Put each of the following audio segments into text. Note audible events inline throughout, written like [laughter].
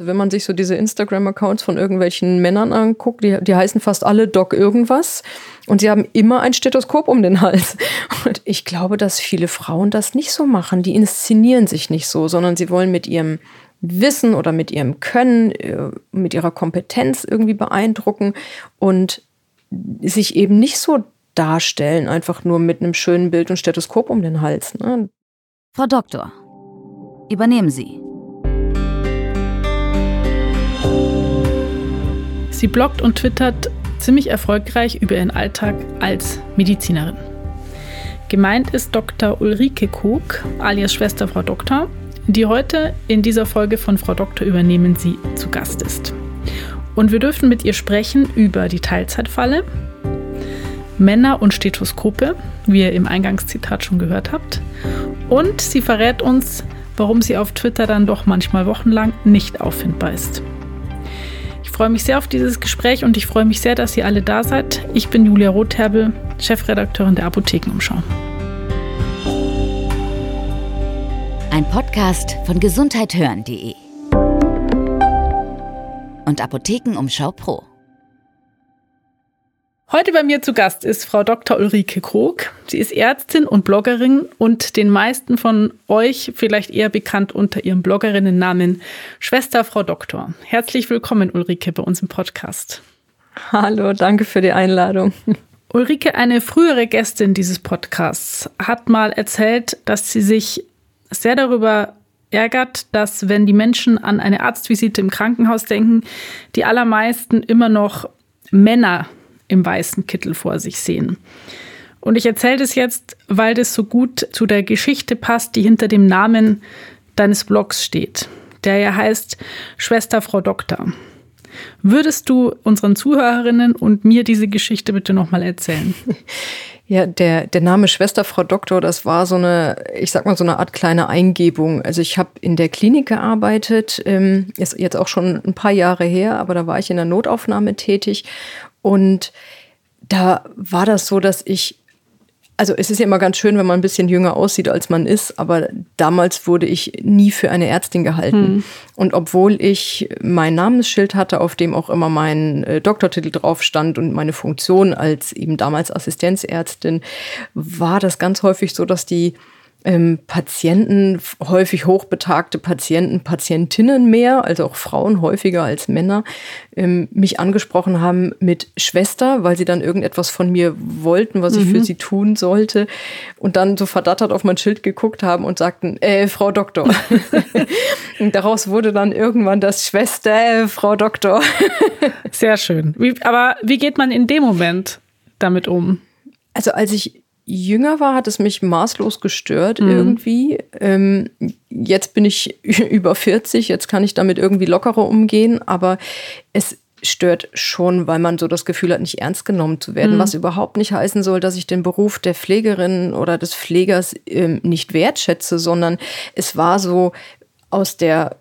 Wenn man sich so diese Instagram-Accounts von irgendwelchen Männern anguckt, die, die heißen fast alle Doc irgendwas und sie haben immer ein Stethoskop um den Hals. [laughs] Und ich glaube, dass viele Frauen das nicht so machen. Die inszenieren sich nicht so, sondern sie wollen mit ihrem Wissen oder mit ihrem Können, äh, mit ihrer Kompetenz irgendwie beeindrucken und sich eben nicht so darstellen, einfach nur mit einem schönen Bild und Stethoskop um den Hals. Ne? Frau Doktor, übernehmen Sie. Sie bloggt und twittert ziemlich erfolgreich über ihren Alltag als Medizinerin. Gemeint ist Dr. Ulrike Kog, alias Schwester Frau Doktor, die heute in dieser Folge von Frau Doktor übernehmen Sie zu Gast ist. Und wir dürfen mit ihr sprechen über die Teilzeitfalle, Männer und Stethoskope, wie ihr im Eingangszitat schon gehört habt. Und sie verrät uns, warum sie auf Twitter dann doch manchmal wochenlang nicht auffindbar ist freue mich sehr auf dieses Gespräch und ich freue mich sehr, dass ihr alle da seid. Ich bin Julia Rotherbel, Chefredakteurin der Apothekenumschau. Ein Podcast von gesundheithören.de und Apothekenumschau Pro. Heute bei mir zu Gast ist Frau Dr. Ulrike Krog. Sie ist Ärztin und Bloggerin und den meisten von euch vielleicht eher bekannt unter ihrem Bloggerinnennamen Schwester Frau Doktor. Herzlich willkommen, Ulrike, bei uns im Podcast. Hallo, danke für die Einladung. Ulrike, eine frühere Gästin dieses Podcasts, hat mal erzählt, dass sie sich sehr darüber ärgert, dass wenn die Menschen an eine Arztvisite im Krankenhaus denken, die allermeisten immer noch Männer im weißen Kittel vor sich sehen. Und ich erzähle das jetzt, weil das so gut zu der Geschichte passt, die hinter dem Namen deines Blogs steht, der ja heißt Schwester Frau Doktor. Würdest du unseren Zuhörerinnen und mir diese Geschichte bitte nochmal erzählen? [laughs] Ja, der, der Name Schwester Frau Doktor, das war so eine, ich sag mal, so eine Art kleine Eingebung. Also ich habe in der Klinik gearbeitet, ähm, ist jetzt auch schon ein paar Jahre her, aber da war ich in der Notaufnahme tätig und da war das so, dass ich, also es ist ja immer ganz schön, wenn man ein bisschen jünger aussieht, als man ist, aber damals wurde ich nie für eine Ärztin gehalten. Hm. Und obwohl ich mein Namensschild hatte, auf dem auch immer mein äh, Doktortitel drauf stand und meine Funktion als eben damals Assistenzärztin, war das ganz häufig so, dass die ähm, Patienten, häufig hochbetagte Patienten, Patientinnen mehr, also auch Frauen häufiger als Männer, ähm, mich angesprochen haben mit Schwester, weil sie dann irgendetwas von mir wollten, was mhm. ich für mhm. sie tun sollte. Und dann so verdattert auf mein Schild geguckt haben und sagten, äh, Frau Doktor. [laughs] und daraus wurde dann irgendwann das Schwester, äh, Frau Doktor. Sehr schön. Wie, aber wie geht man in dem Moment damit um? Also als ich jünger war, hat es mich maßlos gestört mhm. irgendwie. Ähm, jetzt bin ich [laughs] über 40, jetzt kann ich damit irgendwie lockerer umgehen, aber es stört schon, weil man so das Gefühl hat, nicht ernst genommen zu werden, mhm. was überhaupt nicht heißen soll, dass ich den Beruf der Pflegerin oder des Pflegers ähm, nicht wertschätze, sondern es war so aus der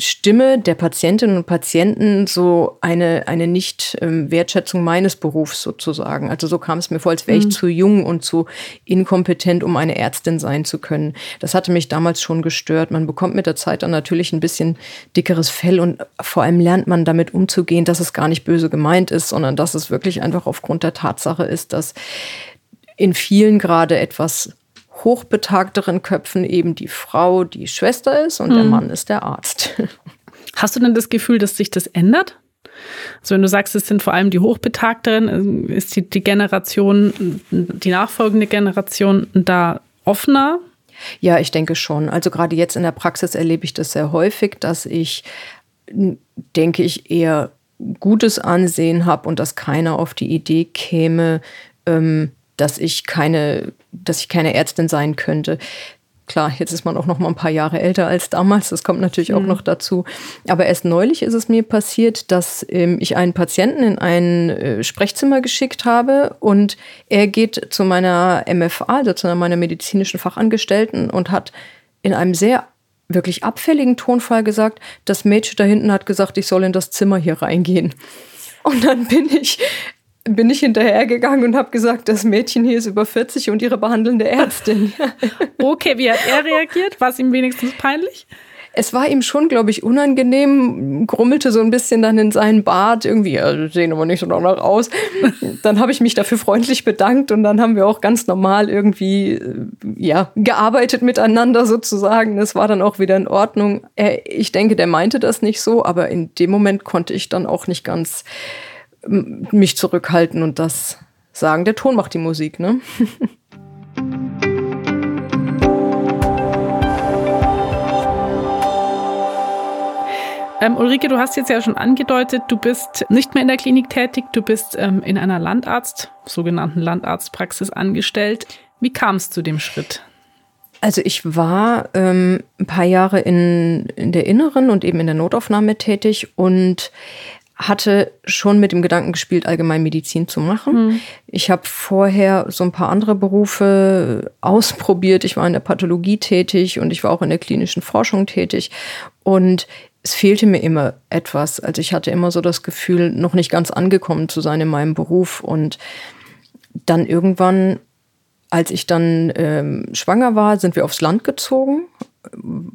Stimme der Patientinnen und Patienten so eine, eine Nicht-Wertschätzung meines Berufs sozusagen. Also so kam es mir vor, als wäre ich mhm. zu jung und zu inkompetent, um eine Ärztin sein zu können. Das hatte mich damals schon gestört. Man bekommt mit der Zeit dann natürlich ein bisschen dickeres Fell und vor allem lernt man damit umzugehen, dass es gar nicht böse gemeint ist, sondern dass es wirklich einfach aufgrund der Tatsache ist, dass in vielen gerade etwas hochbetagteren Köpfen eben die Frau die Schwester ist und mhm. der Mann ist der Arzt. [laughs] Hast du denn das Gefühl, dass sich das ändert? Also wenn du sagst, es sind vor allem die Hochbetagteren, ist die, die Generation, die nachfolgende Generation da offener? Ja, ich denke schon. Also gerade jetzt in der Praxis erlebe ich das sehr häufig, dass ich, denke ich, eher gutes Ansehen habe und dass keiner auf die Idee käme, ähm, dass ich keine, dass ich keine Ärztin sein könnte. Klar, jetzt ist man auch noch mal ein paar Jahre älter als damals. Das kommt natürlich auch mhm. noch dazu. Aber erst neulich ist es mir passiert, dass ähm, ich einen Patienten in ein äh, Sprechzimmer geschickt habe und er geht zu meiner MFA, also zu meiner medizinischen Fachangestellten und hat in einem sehr wirklich abfälligen Tonfall gesagt, das Mädchen da hinten hat gesagt, ich soll in das Zimmer hier reingehen. Und dann bin ich bin ich hinterhergegangen und habe gesagt, das Mädchen hier ist über 40 und ihre behandelnde Ärztin. [laughs] okay, wie hat er reagiert? War es ihm wenigstens peinlich? es war ihm schon, glaube ich, unangenehm, grummelte so ein bisschen dann in seinen Bart, irgendwie, ja, sehen aber nicht so danach aus. dann habe ich mich dafür freundlich bedankt und dann haben wir auch ganz normal irgendwie, äh, ja, gearbeitet miteinander sozusagen. Das war dann auch wieder in Ordnung. Ich denke, der meinte das nicht so, aber in dem Moment konnte ich dann auch nicht ganz mich zurückhalten und das sagen. Der Ton macht die Musik, ne? [laughs] Ähm, Ulrike, du hast jetzt ja schon angedeutet, du bist nicht mehr in der Klinik tätig, du bist ähm, in einer Landarzt, sogenannten Landarztpraxis angestellt. Wie kam es zu dem Schritt? Also ich war ähm, ein paar Jahre in, in der Inneren und eben in der Notaufnahme tätig und hatte schon mit dem Gedanken gespielt, Allgemeinmedizin zu machen. Mhm. Ich habe vorher so ein paar andere Berufe ausprobiert. Ich war in der Pathologie tätig und ich war auch in der klinischen Forschung tätig. Und es fehlte mir immer etwas. Also ich hatte immer so das Gefühl, noch nicht ganz angekommen zu sein in meinem Beruf. Und dann irgendwann, als ich dann ähm, schwanger war, sind wir aufs Land gezogen.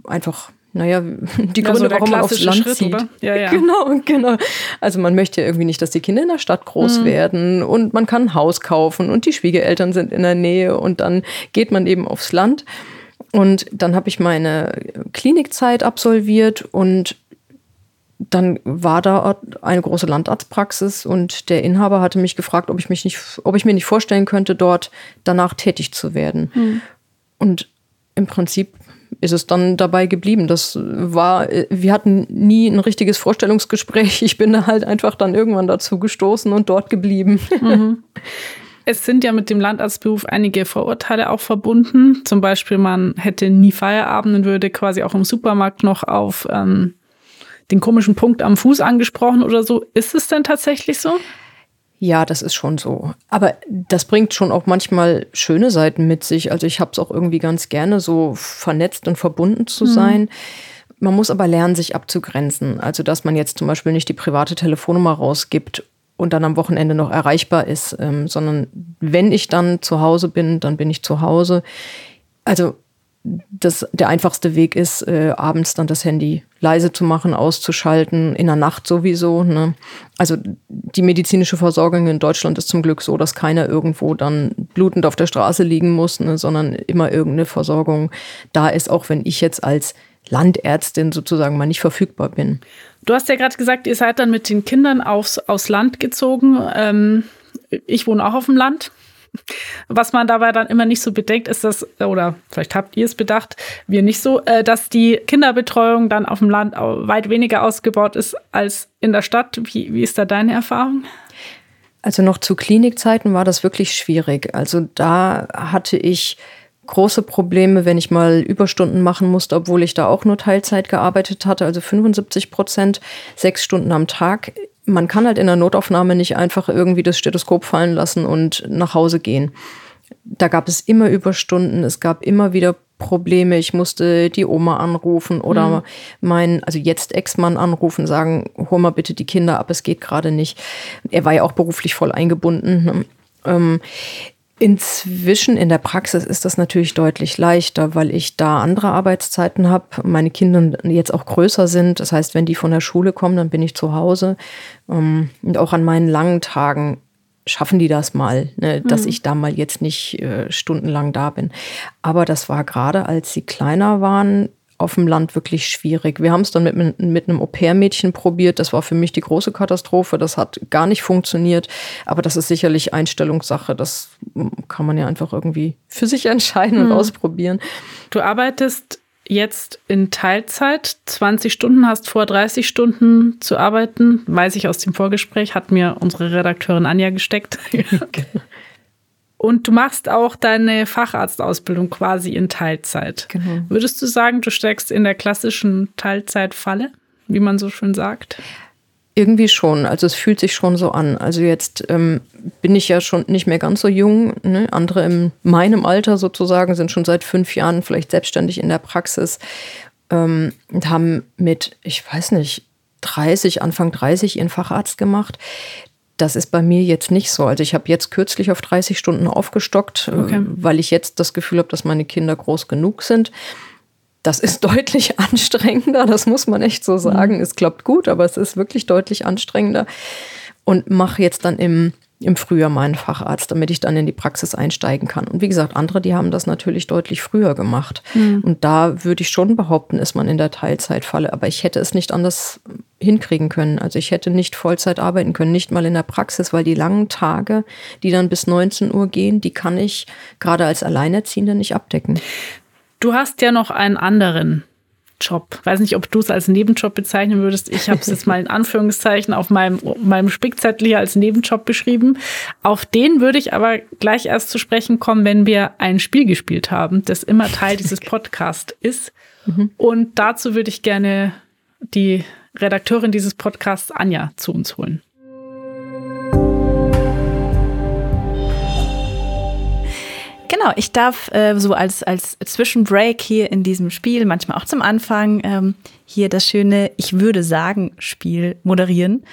Einfach naja, [laughs] die Gründe, ja, so warum man aufs Land Schritt, zieht. Ja, [laughs] ja. Genau, genau. Also man möchte ja irgendwie nicht, dass die Kinder in der Stadt groß mhm. werden und man kann ein Haus kaufen und die Schwiegereltern sind in der Nähe und dann geht man eben aufs Land. Und dann habe ich meine Klinikzeit absolviert und dann war da eine große Landarztpraxis und der Inhaber hatte mich gefragt, ob ich mich nicht, ob ich mir nicht vorstellen könnte, dort danach tätig zu werden. Mhm. Und im Prinzip ist es dann dabei geblieben. Das war, wir hatten nie ein richtiges Vorstellungsgespräch. Ich bin da halt einfach dann irgendwann dazu gestoßen und dort geblieben. Mhm. [laughs] Es sind ja mit dem Landarztberuf einige Vorurteile auch verbunden. Zum Beispiel, man hätte nie Feierabend und würde quasi auch im Supermarkt noch auf ähm, den komischen Punkt am Fuß angesprochen oder so. Ist es denn tatsächlich so? Ja, das ist schon so. Aber das bringt schon auch manchmal schöne Seiten mit sich. Also ich habe es auch irgendwie ganz gerne, so vernetzt und verbunden zu mhm. sein. Man muss aber lernen, sich abzugrenzen. Also dass man jetzt zum Beispiel nicht die private Telefonnummer rausgibt und dann am Wochenende noch erreichbar ist, ähm, sondern wenn ich dann zu Hause bin, dann bin ich zu Hause. Also das, der einfachste Weg ist, äh, abends dann das Handy leise zu machen, auszuschalten, in der Nacht sowieso. Ne? Also die medizinische Versorgung in Deutschland ist zum Glück so, dass keiner irgendwo dann blutend auf der Straße liegen muss, ne? sondern immer irgendeine Versorgung da ist, auch wenn ich jetzt als Landärztin sozusagen mal nicht verfügbar bin. Du hast ja gerade gesagt, ihr seid dann mit den Kindern aufs, aufs Land gezogen. Ähm, ich wohne auch auf dem Land. Was man dabei dann immer nicht so bedenkt, ist das, oder vielleicht habt ihr es bedacht, wir nicht so, äh, dass die Kinderbetreuung dann auf dem Land weit weniger ausgebaut ist als in der Stadt. Wie, wie ist da deine Erfahrung? Also noch zu Klinikzeiten war das wirklich schwierig. Also da hatte ich große Probleme, wenn ich mal Überstunden machen musste, obwohl ich da auch nur Teilzeit gearbeitet hatte, also 75 Prozent, sechs Stunden am Tag. Man kann halt in der Notaufnahme nicht einfach irgendwie das Stethoskop fallen lassen und nach Hause gehen. Da gab es immer Überstunden, es gab immer wieder Probleme. Ich musste die Oma anrufen oder mhm. meinen, also jetzt Ex-Mann anrufen, sagen, hol mal bitte die Kinder ab, es geht gerade nicht. Er war ja auch beruflich voll eingebunden. Ne? Ähm, Inzwischen in der Praxis ist das natürlich deutlich leichter, weil ich da andere Arbeitszeiten habe, meine Kinder jetzt auch größer sind. Das heißt, wenn die von der Schule kommen, dann bin ich zu Hause. Ähm, und auch an meinen langen Tagen schaffen die das mal, ne, dass mhm. ich da mal jetzt nicht äh, stundenlang da bin. Aber das war gerade, als sie kleiner waren, auf dem Land wirklich schwierig. Wir haben es dann mit, mit einem Au-pair-Mädchen probiert. Das war für mich die große Katastrophe. Das hat gar nicht funktioniert. Aber das ist sicherlich Einstellungssache. Das kann man ja einfach irgendwie für sich entscheiden und hm. ausprobieren. Du arbeitest jetzt in Teilzeit, 20 Stunden, hast vor 30 Stunden zu arbeiten. Weiß ich aus dem Vorgespräch, hat mir unsere Redakteurin Anja gesteckt. [laughs] [laughs] Und du machst auch deine Facharztausbildung quasi in Teilzeit. Genau. Würdest du sagen, du steckst in der klassischen Teilzeitfalle, wie man so schön sagt? Irgendwie schon. Also es fühlt sich schon so an. Also jetzt ähm, bin ich ja schon nicht mehr ganz so jung. Ne? Andere in meinem Alter sozusagen sind schon seit fünf Jahren vielleicht selbstständig in der Praxis ähm, und haben mit, ich weiß nicht, 30, Anfang 30 ihren Facharzt gemacht. Das ist bei mir jetzt nicht so. Also ich habe jetzt kürzlich auf 30 Stunden aufgestockt, äh, okay. weil ich jetzt das Gefühl habe, dass meine Kinder groß genug sind. das ist [laughs] deutlich anstrengender, das muss man echt so sagen. Mhm. Es klappt gut, aber es ist wirklich deutlich anstrengender. Und mache jetzt dann im im Frühjahr meinen Facharzt, damit ich dann in die Praxis einsteigen kann. Und wie gesagt, andere, die haben das natürlich deutlich früher gemacht. Mhm. Und da würde ich schon behaupten, ist man in der Teilzeitfalle. Aber ich hätte es nicht anders hinkriegen können. Also ich hätte nicht Vollzeit arbeiten können, nicht mal in der Praxis, weil die langen Tage, die dann bis 19 Uhr gehen, die kann ich gerade als Alleinerziehende nicht abdecken. Du hast ja noch einen anderen Job. Weiß nicht, ob du es als Nebenjob bezeichnen würdest. Ich habe es jetzt mal in Anführungszeichen auf meinem, meinem Spickzettel hier als Nebenjob beschrieben. Auf den würde ich aber gleich erst zu sprechen kommen, wenn wir ein Spiel gespielt haben, das immer Teil dieses [laughs] Podcasts ist. Mhm. Und dazu würde ich gerne die Redakteurin dieses Podcasts, Anja, zu uns holen. Genau, ich darf äh, so als, als Zwischenbreak hier in diesem Spiel, manchmal auch zum Anfang, ähm, hier das schöne Ich würde sagen Spiel moderieren.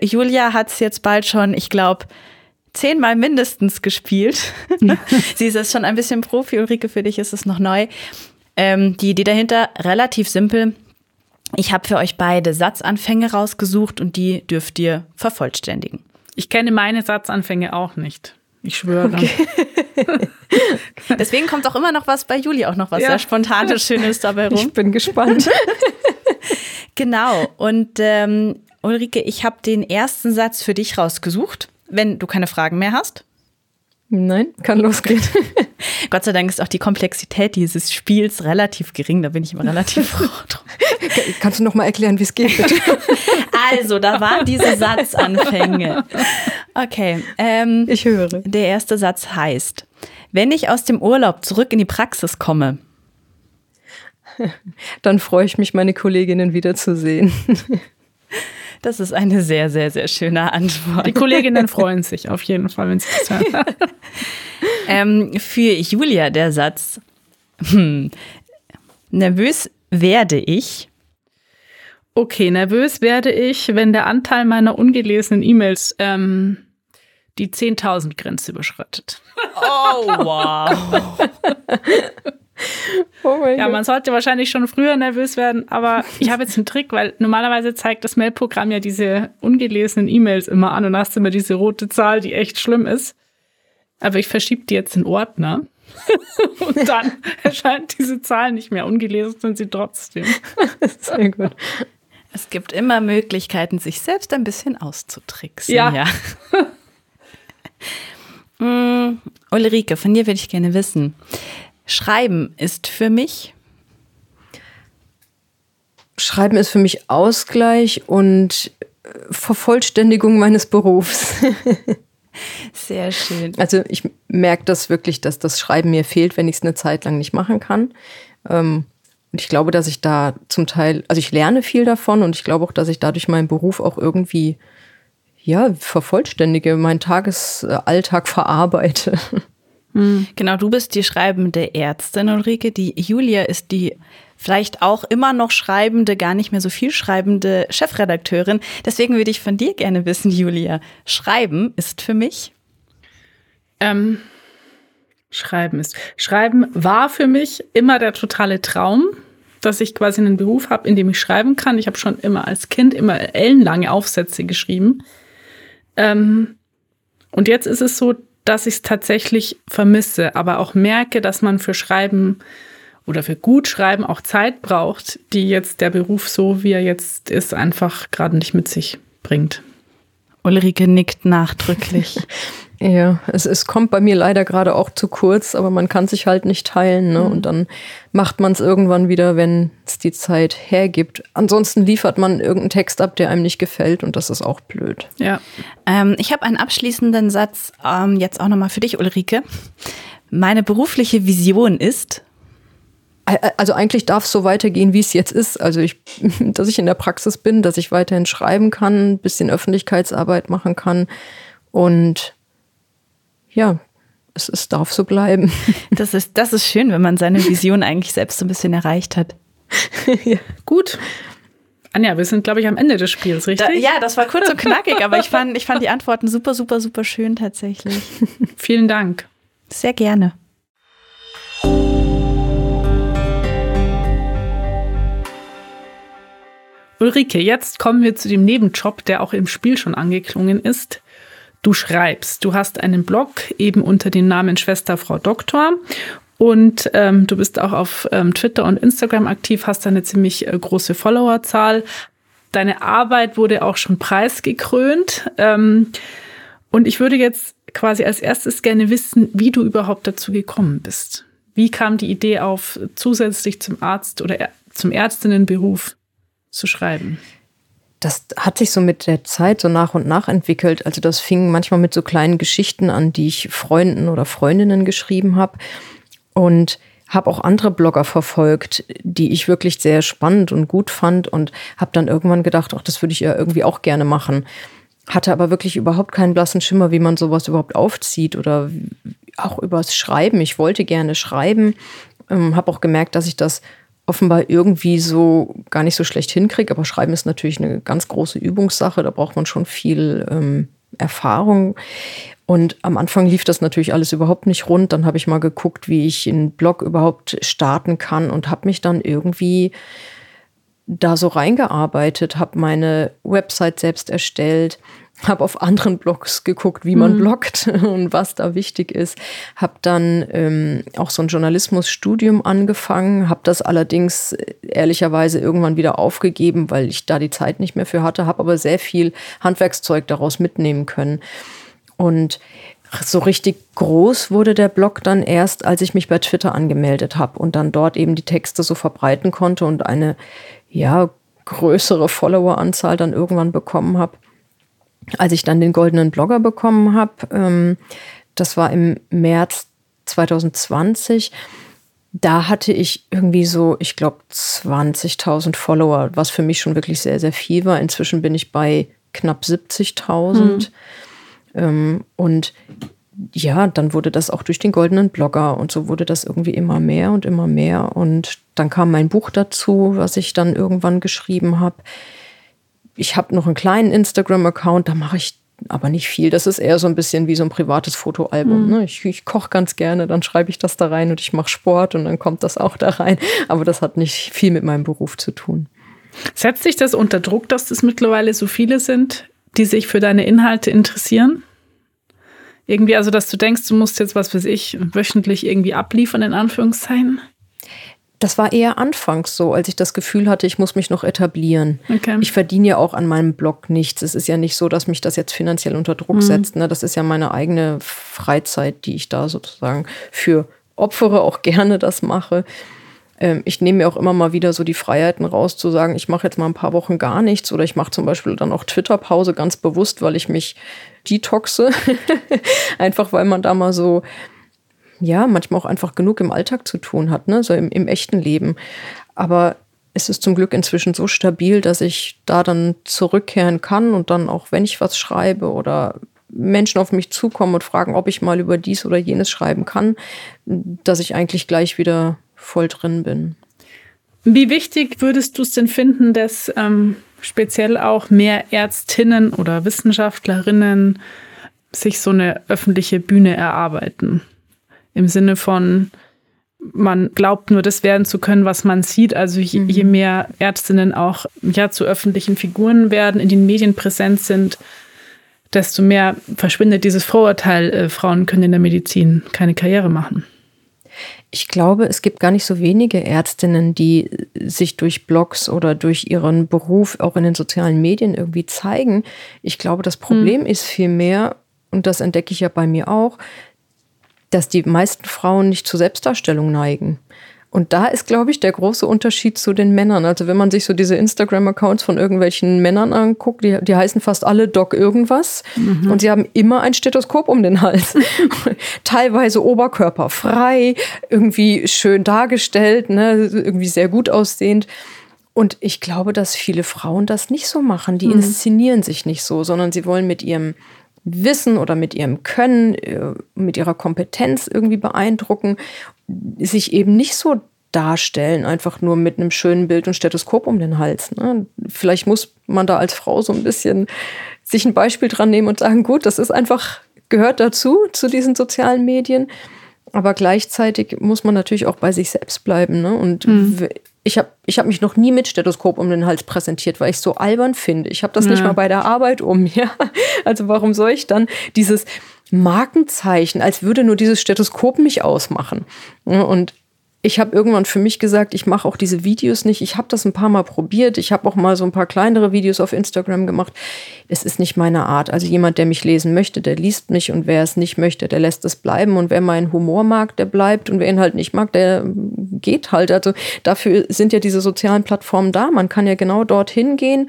Julia hat es jetzt bald schon, ich glaube, zehnmal mindestens gespielt. [laughs] Sie ist jetzt schon ein bisschen Profi, Ulrike, für dich ist es noch neu. Ähm, die Idee dahinter, relativ simpel. Ich habe für euch beide Satzanfänge rausgesucht und die dürft ihr vervollständigen. Ich kenne meine Satzanfänge auch nicht. Ich schwöre. Okay. [laughs] Deswegen kommt auch immer noch was bei Juli, auch noch was ja. sehr Spontanes, Schönes dabei rum. Ich bin gespannt. [laughs] genau. Und ähm, Ulrike, ich habe den ersten Satz für dich rausgesucht, wenn du keine Fragen mehr hast. Nein, kann losgehen. [laughs] Gott sei Dank ist auch die Komplexität dieses Spiels relativ gering. Da bin ich immer relativ froh. Kannst du noch mal erklären, wie es geht? Bitte? Also, da waren diese Satzanfänge. Okay. Ähm, ich höre. Der erste Satz heißt: Wenn ich aus dem Urlaub zurück in die Praxis komme, [laughs] dann freue ich mich, meine Kolleginnen wiederzusehen. [laughs] Das ist eine sehr, sehr, sehr schöne Antwort. Die Kolleginnen freuen sich auf jeden Fall, wenn sie das hören. [laughs] ähm, für Julia der Satz. Hm, nervös werde ich. Okay, nervös werde ich, wenn der Anteil meiner ungelesenen E-Mails ähm, die 10.000 Grenze überschreitet. Oh, wow. [laughs] Oh ja, Gott. man sollte wahrscheinlich schon früher nervös werden, aber ich habe jetzt einen Trick, weil normalerweise zeigt das Mailprogramm ja diese ungelesenen E-Mails immer an und hast immer diese rote Zahl, die echt schlimm ist. Aber ich verschiebe die jetzt in Ordner. [laughs] und dann [laughs] erscheint diese Zahl nicht mehr ungelesen, sind sie trotzdem. Sehr gut. Es gibt immer Möglichkeiten, sich selbst ein bisschen auszutricksen. Ja. ja. [laughs] mm, Ulrike, von dir würde ich gerne wissen. Schreiben ist für mich? Schreiben ist für mich Ausgleich und äh, Vervollständigung meines Berufs. [laughs] Sehr schön. Also ich merke das wirklich, dass das Schreiben mir fehlt, wenn ich es eine Zeit lang nicht machen kann. Ähm, und ich glaube, dass ich da zum Teil, also ich lerne viel davon und ich glaube auch, dass ich dadurch meinen Beruf auch irgendwie, ja, vervollständige, meinen Tagesalltag [laughs] verarbeite. Mhm. Genau, du bist die schreibende Ärztin, Ulrike. Die Julia ist die vielleicht auch immer noch schreibende, gar nicht mehr so viel schreibende Chefredakteurin. Deswegen würde ich von dir gerne wissen, Julia, Schreiben ist für mich? Ähm, Schreiben ist. Schreiben war für mich immer der totale Traum, dass ich quasi einen Beruf habe, in dem ich schreiben kann. Ich habe schon immer als Kind immer ellenlange Aufsätze geschrieben. Ähm, und jetzt ist es so, dass ich es tatsächlich vermisse, aber auch merke, dass man für Schreiben oder für gut Schreiben auch Zeit braucht, die jetzt der Beruf so, wie er jetzt ist, einfach gerade nicht mit sich bringt. Ulrike nickt nachdrücklich. [laughs] Ja, es, es kommt bei mir leider gerade auch zu kurz, aber man kann sich halt nicht teilen. Ne? Mhm. Und dann macht man es irgendwann wieder, wenn es die Zeit hergibt. Ansonsten liefert man irgendeinen Text ab, der einem nicht gefällt und das ist auch blöd. Ja. Ähm, ich habe einen abschließenden Satz ähm, jetzt auch nochmal für dich, Ulrike. Meine berufliche Vision ist. Also eigentlich darf es so weitergehen, wie es jetzt ist. Also ich, [laughs] dass ich in der Praxis bin, dass ich weiterhin schreiben kann, ein bisschen Öffentlichkeitsarbeit machen kann und ja, es, es darf so bleiben. [laughs] Das ist, das ist schön, wenn man seine Vision eigentlich selbst so ein bisschen erreicht hat. ja. Gut. Anja, wir sind, glaube ich, am Ende des Spiels, richtig? Da, ja, das war kurz und [laughs] knackig, aber ich fand, ich fand die Antworten super, super, super schön tatsächlich. Vielen Dank. Sehr gerne. Ulrike, jetzt kommen wir zu dem Nebenjob, der auch im Spiel schon angeklungen ist. Du schreibst. Du hast einen Blog eben unter dem Namen Schwester Frau Doktor. Und ähm, du bist auch auf ähm, Twitter und Instagram aktiv, hast eine ziemlich äh, große Followerzahl. Deine Arbeit wurde auch schon preisgekrönt. Ähm, und ich würde jetzt quasi als erstes gerne wissen, wie du überhaupt dazu gekommen bist. Wie kam die Idee auf, zusätzlich zum Arzt oder zum Ärztinnenberuf zu schreiben? Das hat sich so mit der Zeit so nach und nach entwickelt. Also das fing manchmal mit so kleinen Geschichten an, die ich Freunden oder Freundinnen geschrieben habe. Und habe auch andere Blogger verfolgt, die ich wirklich sehr spannend und gut fand und habe dann irgendwann gedacht, ach, das würde ich ja irgendwie auch gerne machen. Hatte aber wirklich überhaupt keinen blassen Schimmer, wie man sowas überhaupt aufzieht oder auch übers Schreiben. Ich wollte gerne schreiben, ähm, habe auch gemerkt, dass ich das offenbar irgendwie so gar nicht so schlecht hinkriege. Aber Schreiben ist natürlich eine ganz große Übungssache. Da braucht man schon viel ähm, Erfahrung. Und am Anfang lief das natürlich alles überhaupt nicht rund. Dann habe ich mal geguckt, wie ich einen Blog überhaupt starten kann und habe mich dann irgendwie da so reingearbeitet, habe meine Website selbst erstellt, habe auf anderen Blogs geguckt, wie man mhm. bloggt [laughs] und was da wichtig ist. Habe dann ähm, auch so ein Journalismusstudium angefangen, habe das allerdings äh, ehrlicherweise irgendwann wieder aufgegeben, weil ich da die Zeit nicht mehr für hatte, habe aber sehr viel Handwerkszeug daraus mitnehmen können. Und so richtig groß wurde der Blog dann erst, als ich mich bei Twitter angemeldet habe und dann dort eben die Texte so verbreiten konnte und eine ja größere Followeranzahl dann irgendwann bekommen habe. Als ich dann den goldenen Blogger bekommen habe, ähm, das war im März 2020, da hatte ich irgendwie so, ich glaube, 20.000 Follower, was für mich schon wirklich sehr, sehr viel war. Inzwischen bin ich bei knapp 70.000. Hm. Ähm, und ja, dann wurde das auch durch den goldenen Blogger und so wurde das irgendwie immer mehr und immer mehr. Und dann kam mein Buch dazu, was ich dann irgendwann geschrieben habe. Ich habe noch einen kleinen Instagram-Account, da mache ich aber nicht viel. Das ist eher so ein bisschen wie so ein privates Fotoalbum. Mhm. Ne? Ich, ich koche ganz gerne, dann schreibe ich das da rein und ich mache Sport und dann kommt das auch da rein. Aber das hat nicht viel mit meinem Beruf zu tun. Setzt sich das unter Druck, dass das mittlerweile so viele sind, die sich für deine Inhalte interessieren? Irgendwie, also, dass du denkst, du musst jetzt, was weiß ich, wöchentlich irgendwie abliefern, in Anführungszeichen? Das war eher anfangs so, als ich das Gefühl hatte, ich muss mich noch etablieren. Okay. Ich verdiene ja auch an meinem Blog nichts. Es ist ja nicht so, dass mich das jetzt finanziell unter Druck mhm. setzt. Ne? Das ist ja meine eigene Freizeit, die ich da sozusagen für opfere, auch gerne das mache. Ähm, ich nehme mir auch immer mal wieder so die Freiheiten raus, zu sagen, ich mache jetzt mal ein paar Wochen gar nichts oder ich mache zum Beispiel dann auch Twitter-Pause ganz bewusst, weil ich mich detoxe. [laughs] einfach weil man da mal so, ja, manchmal auch einfach genug im Alltag zu tun hat, ne? so im, im echten Leben. Aber es ist zum Glück inzwischen so stabil, dass ich da dann zurückkehren kann und dann auch, wenn ich was schreibe oder Menschen auf mich zukommen und fragen, ob ich mal über dies oder jenes schreiben kann, dass ich eigentlich gleich wieder voll drin bin. Wie wichtig würdest du es denn finden, dass ähm, speziell auch mehr Ärztinnen oder Wissenschaftlerinnen sich so eine öffentliche Bühne erarbeiten? Im Sinne von, man glaubt nur, das werden zu können, was man sieht. Also je, mhm. je mehr Ärztinnen auch ja, zu öffentlichen Figuren werden, in den Medien präsent sind, desto mehr verschwindet dieses Vorurteil, äh, Frauen können in der Medizin keine Karriere machen. Ich glaube, es gibt gar nicht so wenige Ärztinnen, die sich durch Blogs oder durch ihren Beruf auch in den sozialen Medien irgendwie zeigen. Ich glaube, das Problem hm. ist vielmehr, und das entdecke ich ja bei mir auch, dass die meisten Frauen nicht zur Selbstdarstellung neigen. Und da ist, glaube ich, der große Unterschied zu den Männern. Also wenn man sich so diese Instagram-Accounts von irgendwelchen Männern anguckt, die, die heißen fast alle Doc irgendwas. Mhm. Und sie haben immer ein Stethoskop um den Hals. [laughs] Teilweise oberkörperfrei, irgendwie schön dargestellt, ne? irgendwie sehr gut aussehend. Und ich glaube, dass viele Frauen das nicht so machen. Die mhm. inszenieren sich nicht so, sondern sie wollen mit ihrem Wissen oder mit ihrem Können, äh, mit ihrer Kompetenz irgendwie beeindrucken sich eben nicht so darstellen, einfach nur mit einem schönen Bild und Stethoskop um den Hals. Ne? Vielleicht muss man da als Frau so ein bisschen sich ein Beispiel dran nehmen und sagen, gut, das ist einfach, gehört dazu, zu diesen sozialen Medien. Aber gleichzeitig muss man natürlich auch bei sich selbst bleiben. Ne? Und mhm. Ich habe ich hab mich noch nie mit Stethoskop um den Hals präsentiert, weil ich es so albern finde. Ich habe das ja. nicht mal bei der Arbeit um. [laughs] Ja? Also warum soll ich dann dieses Markenzeichen, als würde nur dieses Stethoskop mich ausmachen? Und ich habe irgendwann für mich gesagt, ich mache auch diese Videos nicht. Ich habe das ein paar Mal probiert. Ich habe auch mal so ein paar kleinere Videos auf Instagram gemacht. Es ist nicht meine Art. Also jemand, der mich lesen möchte, der liest mich und wer es nicht möchte, der lässt es bleiben. Und wer meinen Humor mag, der bleibt und wer ihn halt nicht mag, der geht halt. Also dafür sind ja diese sozialen Plattformen da. Man kann ja genau dorthin gehen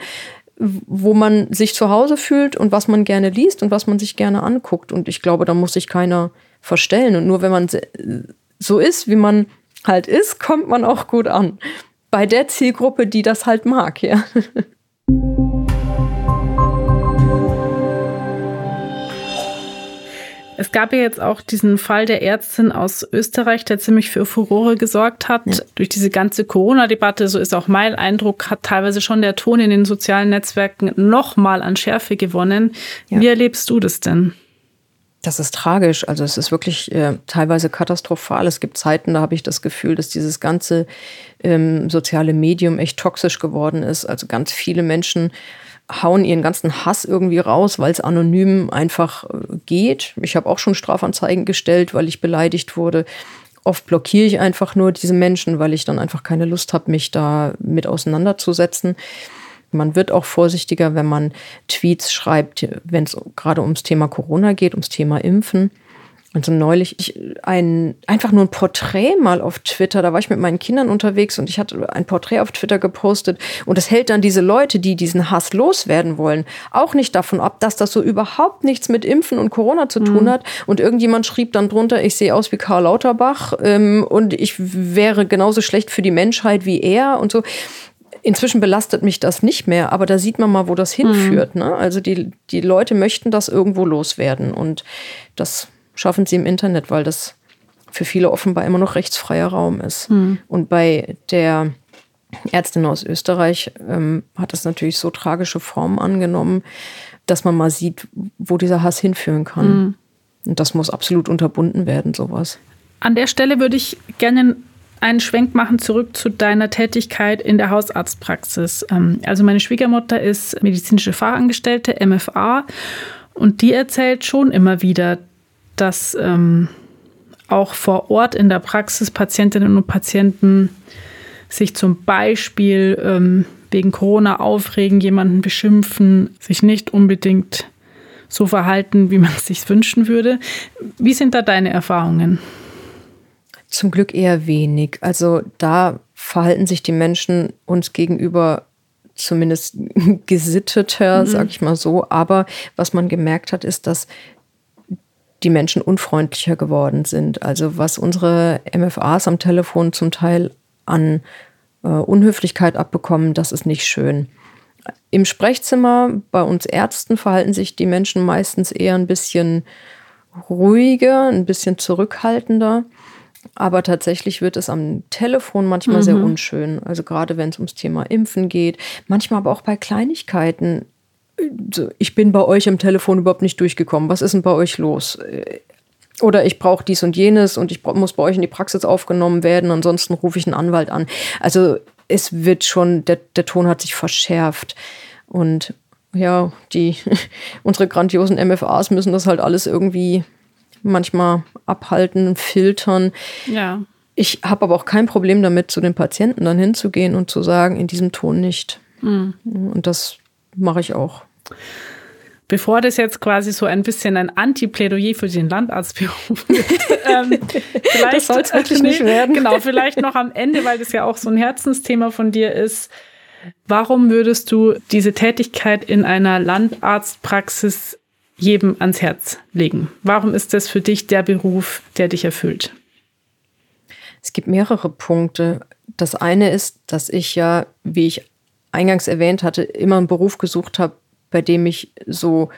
wo man sich zu Hause fühlt und was man gerne liest und was man sich gerne anguckt. Und ich glaube, da muss sich keiner verstellen. Und nur wenn man so ist, wie man halt ist, kommt man auch gut an. Bei der Zielgruppe, die das halt mag, ja. Es gab ja jetzt auch diesen Fall der Ärztin aus Österreich, der ziemlich für Furore gesorgt hat. Ja. Durch diese ganze Corona-Debatte, so ist auch mein Eindruck, hat teilweise schon der Ton in den sozialen Netzwerken nochmal an Schärfe gewonnen. Ja. Wie erlebst du das denn? Das ist tragisch. Also es ist wirklich äh, teilweise katastrophal. Es gibt Zeiten, da habe ich das Gefühl, dass dieses ganze ähm, soziale Medium echt toxisch geworden ist. Also ganz viele Menschen hauen ihren ganzen Hass irgendwie raus, weil es anonym einfach äh, geht. Ich habe auch schon Strafanzeigen gestellt, weil ich beleidigt wurde. Oft blockiere ich einfach nur diese Menschen, weil ich dann einfach keine Lust habe, mich da mit auseinanderzusetzen. Man wird auch vorsichtiger, wenn man Tweets schreibt, wenn es gerade ums Thema Corona geht, ums Thema Impfen. Also neulich ich ein einfach nur ein Porträt mal auf Twitter, da war ich mit meinen Kindern unterwegs und ich hatte ein Porträt auf Twitter gepostet und es hält dann diese Leute, die diesen Hass loswerden wollen, auch nicht davon ab, dass das so überhaupt nichts mit Impfen und Corona zu tun mhm. hat und irgendjemand schrieb dann drunter, ich sehe aus wie Karl Lauterbach ähm, und ich wäre genauso schlecht für die Menschheit wie er und so. Inzwischen belastet mich das nicht mehr, aber da sieht man mal, wo das hinführt. Mhm. Ne? Also die, die Leute möchten das irgendwo loswerden und das schaffen sie im Internet, weil das für viele offenbar immer noch rechtsfreier Raum ist. Mhm. Und bei der Ärztin aus Österreich ähm, hat das natürlich so tragische Formen angenommen, dass man mal sieht, wo dieser Hass hinführen kann. Mhm. Und das muss absolut unterbunden werden, sowas. An der Stelle würde ich gerne einen Schwenk machen zurück zu deiner Tätigkeit in der Hausarztpraxis. Ähm, also meine Schwiegermutter ist medizinische Fachangestellte, MFA, und die erzählt schon immer wieder, dass ähm, auch vor Ort in der Praxis Patientinnen und Patienten sich zum Beispiel ähm, wegen Corona aufregen, jemanden beschimpfen, sich nicht unbedingt so verhalten, wie man [laughs] es sich wünschen würde. Wie sind da deine Erfahrungen? Zum Glück eher wenig. Also da verhalten sich die Menschen uns gegenüber zumindest [laughs] gesitteter, mhm. sag ich mal so. Aber was man gemerkt hat, ist, dass die Menschen unfreundlicher geworden sind. Also was unsere MFAs am Telefon zum Teil an äh, Unhöflichkeit abbekommen, das ist nicht schön. Im Sprechzimmer bei uns Ärzten verhalten sich die Menschen meistens eher ein bisschen ruhiger, ein bisschen zurückhaltender. Aber tatsächlich wird es am Telefon manchmal mhm. sehr unschön. Also gerade wenn es ums Thema Impfen geht, manchmal aber auch bei Kleinigkeiten. Ich bin bei euch am Telefon überhaupt nicht durchgekommen. Was ist denn bei euch los? Oder ich brauche dies und jenes und ich muss bei euch in die Praxis aufgenommen werden, ansonsten rufe ich einen Anwalt an. Also es wird schon, der, der Ton hat sich verschärft. Und ja, die, [laughs] unsere grandiosen MFAs müssen das halt alles irgendwie manchmal abhalten, filtern. Ja. Ich habe aber auch kein Problem damit, zu den Patienten dann hinzugehen und zu sagen, in diesem Ton nicht. Mhm. Und das mache ich auch. Bevor das jetzt quasi so ein bisschen ein Anti-Plädoyer für den Landarztberuf wird, [laughs] ähm, vielleicht das soll es wirklich nee, nicht werden. Genau, vielleicht noch am Ende, weil das ja auch so ein Herzensthema von dir ist. Warum würdest du diese Tätigkeit in einer Landarztpraxis jedem ans Herz legen? Warum ist das für dich der Beruf, der dich erfüllt? Es gibt mehrere Punkte. Das eine ist, dass ich ja, wie ich eingangs erwähnt hatte, immer einen Beruf gesucht habe, bei dem ich so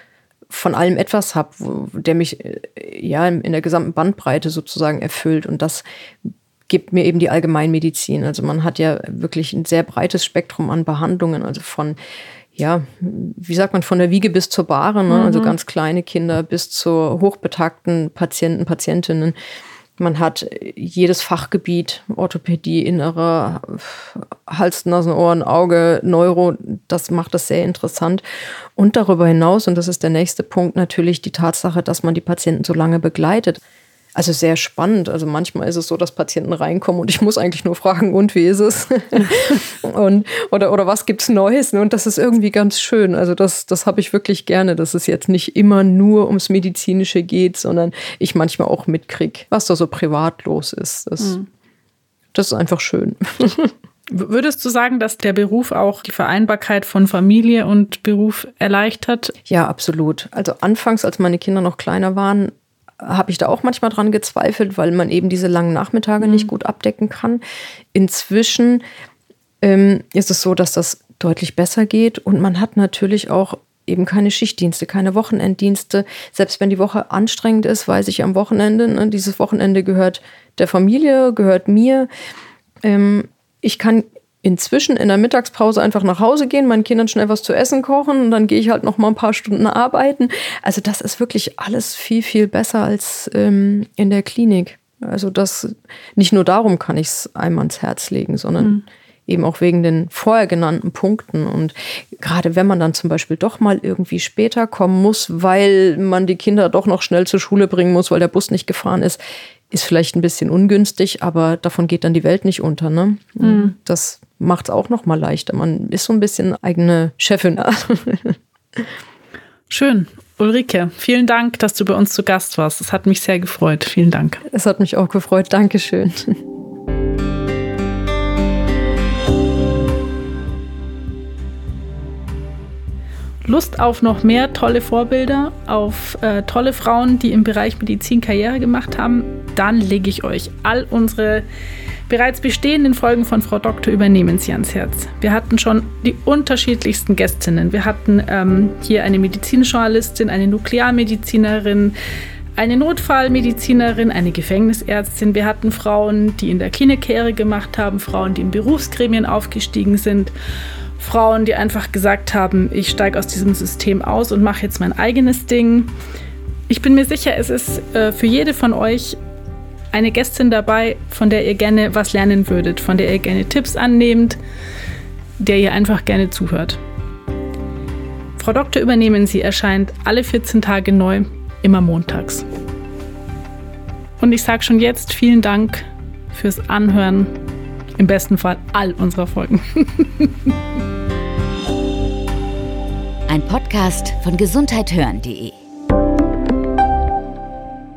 von allem etwas habe, der mich äh, ja in der gesamten Bandbreite sozusagen erfüllt. Und das gibt mir eben die Allgemeinmedizin. Also man hat ja wirklich ein sehr breites Spektrum an Behandlungen, also von ja, wie sagt man, von der Wiege bis zur Bahre, ne? also mhm. also ganz kleine Kinder bis zu hochbetagten Patienten, Patientinnen. Man hat jedes Fachgebiet, Orthopädie, innere Hals, Nasen, Ohren, Auge, Neuro, das macht das sehr interessant. Und darüber hinaus, und das ist der nächste Punkt, natürlich die Tatsache, dass man die Patienten so lange begleitet. Also sehr spannend. Also manchmal ist es so, dass Patienten reinkommen und ich muss eigentlich nur fragen, und wie ist es? [laughs] und, oder, oder was gibt's Neues? Und das ist irgendwie ganz schön. Also das, das habe ich wirklich gerne, dass es jetzt nicht immer nur ums Medizinische geht, sondern ich manchmal auch mitkriege, was da so privat los ist. Das, mhm. das ist einfach schön. [laughs] Würdest du sagen, dass der Beruf auch die Vereinbarkeit von Familie und Beruf erleichtert? Ja, absolut. Also anfangs, als meine Kinder noch kleiner waren, habe ich da auch manchmal dran gezweifelt, weil man eben diese langen Nachmittage mhm. nicht gut abdecken kann. Inzwischen ähm, ist es so, dass das deutlich besser geht und man hat natürlich auch eben keine Schichtdienste, keine Wochenenddienste. Selbst wenn die Woche anstrengend ist, weiß ich am Wochenende, ne, dieses Wochenende gehört der Familie, gehört mir. Ähm, ich kann inzwischen in der Mittagspause einfach nach Hause gehen, meinen Kindern schnell was zu essen kochen und dann gehe ich halt noch mal ein paar Stunden arbeiten. Also das ist wirklich alles viel, viel besser als ähm, in der Klinik. Also das, nicht nur darum kann ich es einem ans Herz legen, sondern mhm. eben auch wegen den vorher genannten Punkten. Und gerade wenn man dann zum Beispiel doch mal irgendwie später kommen muss, weil man die Kinder doch noch schnell zur Schule bringen muss, weil der Bus nicht gefahren ist, ist vielleicht ein bisschen ungünstig, aber davon geht dann die Welt nicht unter. Ne? Mhm. Das macht es auch noch mal leichter. Man ist so ein bisschen eigene Chefin. [laughs] Schön. Ulrike, vielen Dank, dass du bei uns zu Gast warst. Es hat mich sehr gefreut. Vielen Dank. Es hat mich auch gefreut. Dankeschön. Lust auf noch mehr tolle Vorbilder, auf äh, tolle Frauen, die im Bereich Medizin Karriere gemacht haben, dann lege ich euch all unsere bereits bestehenden Folgen von Frau Doktor übernehmen Sie ans Herz. Wir hatten schon die unterschiedlichsten Gästinnen. Wir hatten ähm, hier eine Medizinjournalistin, eine Nuklearmedizinerin, eine Notfallmedizinerin, eine Gefängnisärztin. Wir hatten Frauen, die in der Klinik gemacht haben, Frauen, die in Berufsgremien aufgestiegen sind, Frauen, die einfach gesagt haben, ich steige aus diesem System aus und mache jetzt mein eigenes Ding. Ich bin mir sicher, es ist äh, für jede von euch eine Gästin dabei, von der ihr gerne was lernen würdet, von der ihr gerne Tipps annehmt, der ihr einfach gerne zuhört. Frau Doktor übernehmen Sie erscheint alle 14 Tage neu, immer montags. Und ich sage schon jetzt vielen Dank fürs Anhören, im besten Fall all unserer Folgen. [laughs] Ein Podcast von gesundheithören.de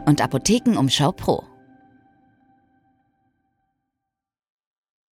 und Apothekenumschau Pro.